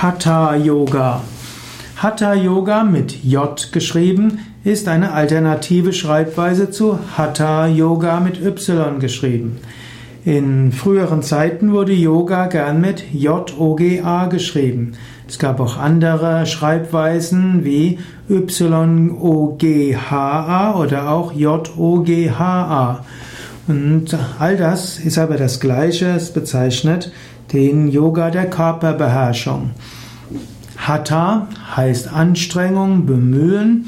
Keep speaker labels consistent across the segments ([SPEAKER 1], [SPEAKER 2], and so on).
[SPEAKER 1] Hatha Yoga. Hatha Yoga mit J geschrieben ist eine alternative Schreibweise zu Hatha Yoga mit Y geschrieben. In früheren Zeiten wurde Yoga gern mit J-O-G-A geschrieben. Es gab auch andere Schreibweisen wie Y-O-G-H-A oder auch J-O-G-H-A. Und all das ist aber das Gleiche. Es bezeichnet den Yoga der Körperbeherrschung. Hatha heißt Anstrengung, Bemühen.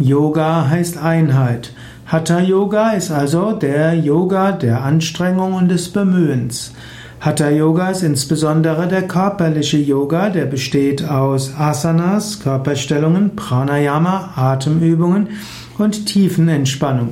[SPEAKER 1] Yoga heißt Einheit. Hatha Yoga ist also der Yoga der Anstrengung und des Bemühens. Hatha Yoga ist insbesondere der körperliche Yoga, der besteht aus Asanas, Körperstellungen, Pranayama, Atemübungen und Tiefenentspannung.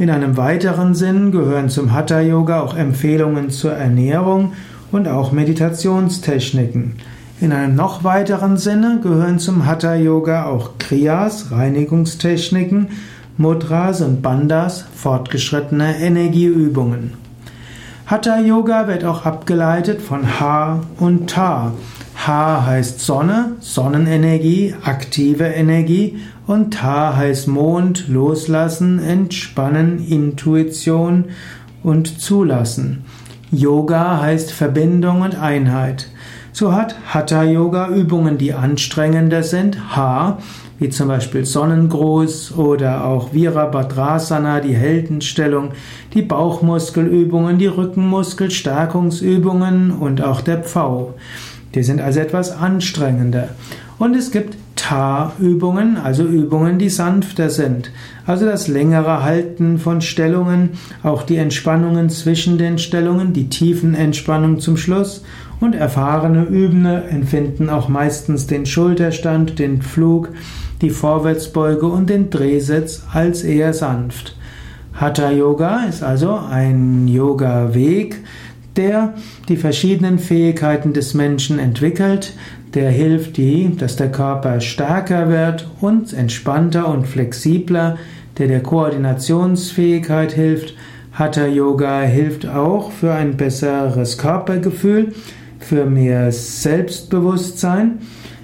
[SPEAKER 1] In einem weiteren Sinn gehören zum Hatha Yoga auch Empfehlungen zur Ernährung und auch Meditationstechniken. In einem noch weiteren Sinne gehören zum Hatha Yoga auch Kriyas, Reinigungstechniken, Mudras und Bandhas, fortgeschrittene Energieübungen. Hatha Yoga wird auch abgeleitet von Ha und Ta. Ha heißt Sonne, Sonnenenergie, aktive Energie und Ta heißt Mond, Loslassen, Entspannen, Intuition und Zulassen. Yoga heißt Verbindung und Einheit. So hat Hatha Yoga Übungen, die anstrengender sind, Ha, wie zum Beispiel Sonnengruß oder auch Virabhadrasana, die Heldenstellung, die Bauchmuskelübungen, die Rückenmuskelstärkungsübungen und auch der Pfau. Die sind also etwas anstrengender. Und es gibt Ta-Übungen, also Übungen, die sanfter sind. Also das längere Halten von Stellungen, auch die Entspannungen zwischen den Stellungen, die tiefen Entspannung zum Schluss. Und erfahrene Übende empfinden auch meistens den Schulterstand, den Flug, die Vorwärtsbeuge und den Drehsitz als eher sanft. Hatha Yoga ist also ein Yoga-Weg, der die verschiedenen Fähigkeiten des Menschen entwickelt, der hilft die, dass der Körper stärker wird und entspannter und flexibler, der der Koordinationsfähigkeit hilft. Hatha Yoga hilft auch für ein besseres Körpergefühl, für mehr Selbstbewusstsein.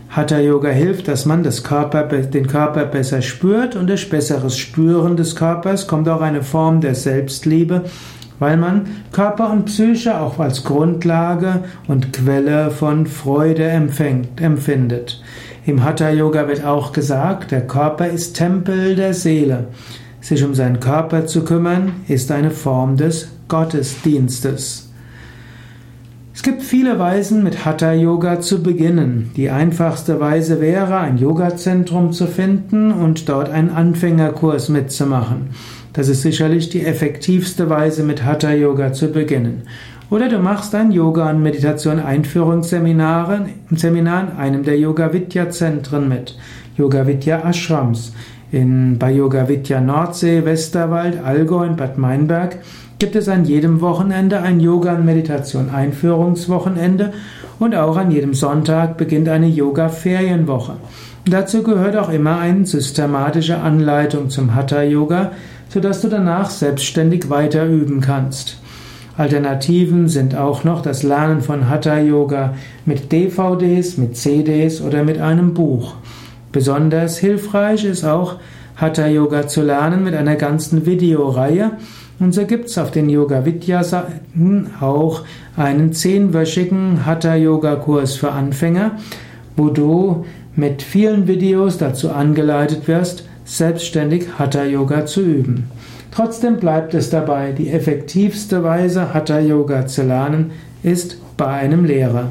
[SPEAKER 1] Hatha Yoga hilft, dass man das Körper, den Körper besser spürt und durch besseres Spüren des Körpers kommt auch eine Form der Selbstliebe weil man Körper und Psyche auch als Grundlage und Quelle von Freude empfängt, empfindet. Im Hatha Yoga wird auch gesagt, der Körper ist Tempel der Seele. Sich um seinen Körper zu kümmern, ist eine Form des Gottesdienstes. Es gibt viele Weisen, mit Hatha Yoga zu beginnen. Die einfachste Weise wäre, ein Yogazentrum zu finden und dort einen Anfängerkurs mitzumachen. Das ist sicherlich die effektivste Weise, mit Hatha Yoga zu beginnen. Oder du machst ein Yoga- und Meditation-Einführungsseminar Seminar in einem der Yoga Vidya Zentren mit. Yoga Vidya Ashrams. Bei Yoga Vidya Nordsee, Westerwald, Allgäu und Bad Meinberg gibt es an jedem Wochenende ein Yoga- und Meditation-Einführungswochenende und auch an jedem Sonntag beginnt eine Yoga-Ferienwoche. Dazu gehört auch immer eine systematische Anleitung zum Hatha Yoga, sodass du danach selbstständig weiter üben kannst. Alternativen sind auch noch das Lernen von Hatha Yoga mit DVDs, mit CDs oder mit einem Buch. Besonders hilfreich ist auch Hatha Yoga zu lernen mit einer ganzen Videoreihe. Und so gibt es auf den Yoga Vidya Seiten auch einen zehnwöchigen Hatha Yoga Kurs für Anfänger, wo du mit vielen Videos dazu angeleitet wirst, selbstständig Hatha Yoga zu üben. Trotzdem bleibt es dabei, die effektivste Weise Hatha Yoga zu lernen ist bei einem Lehrer.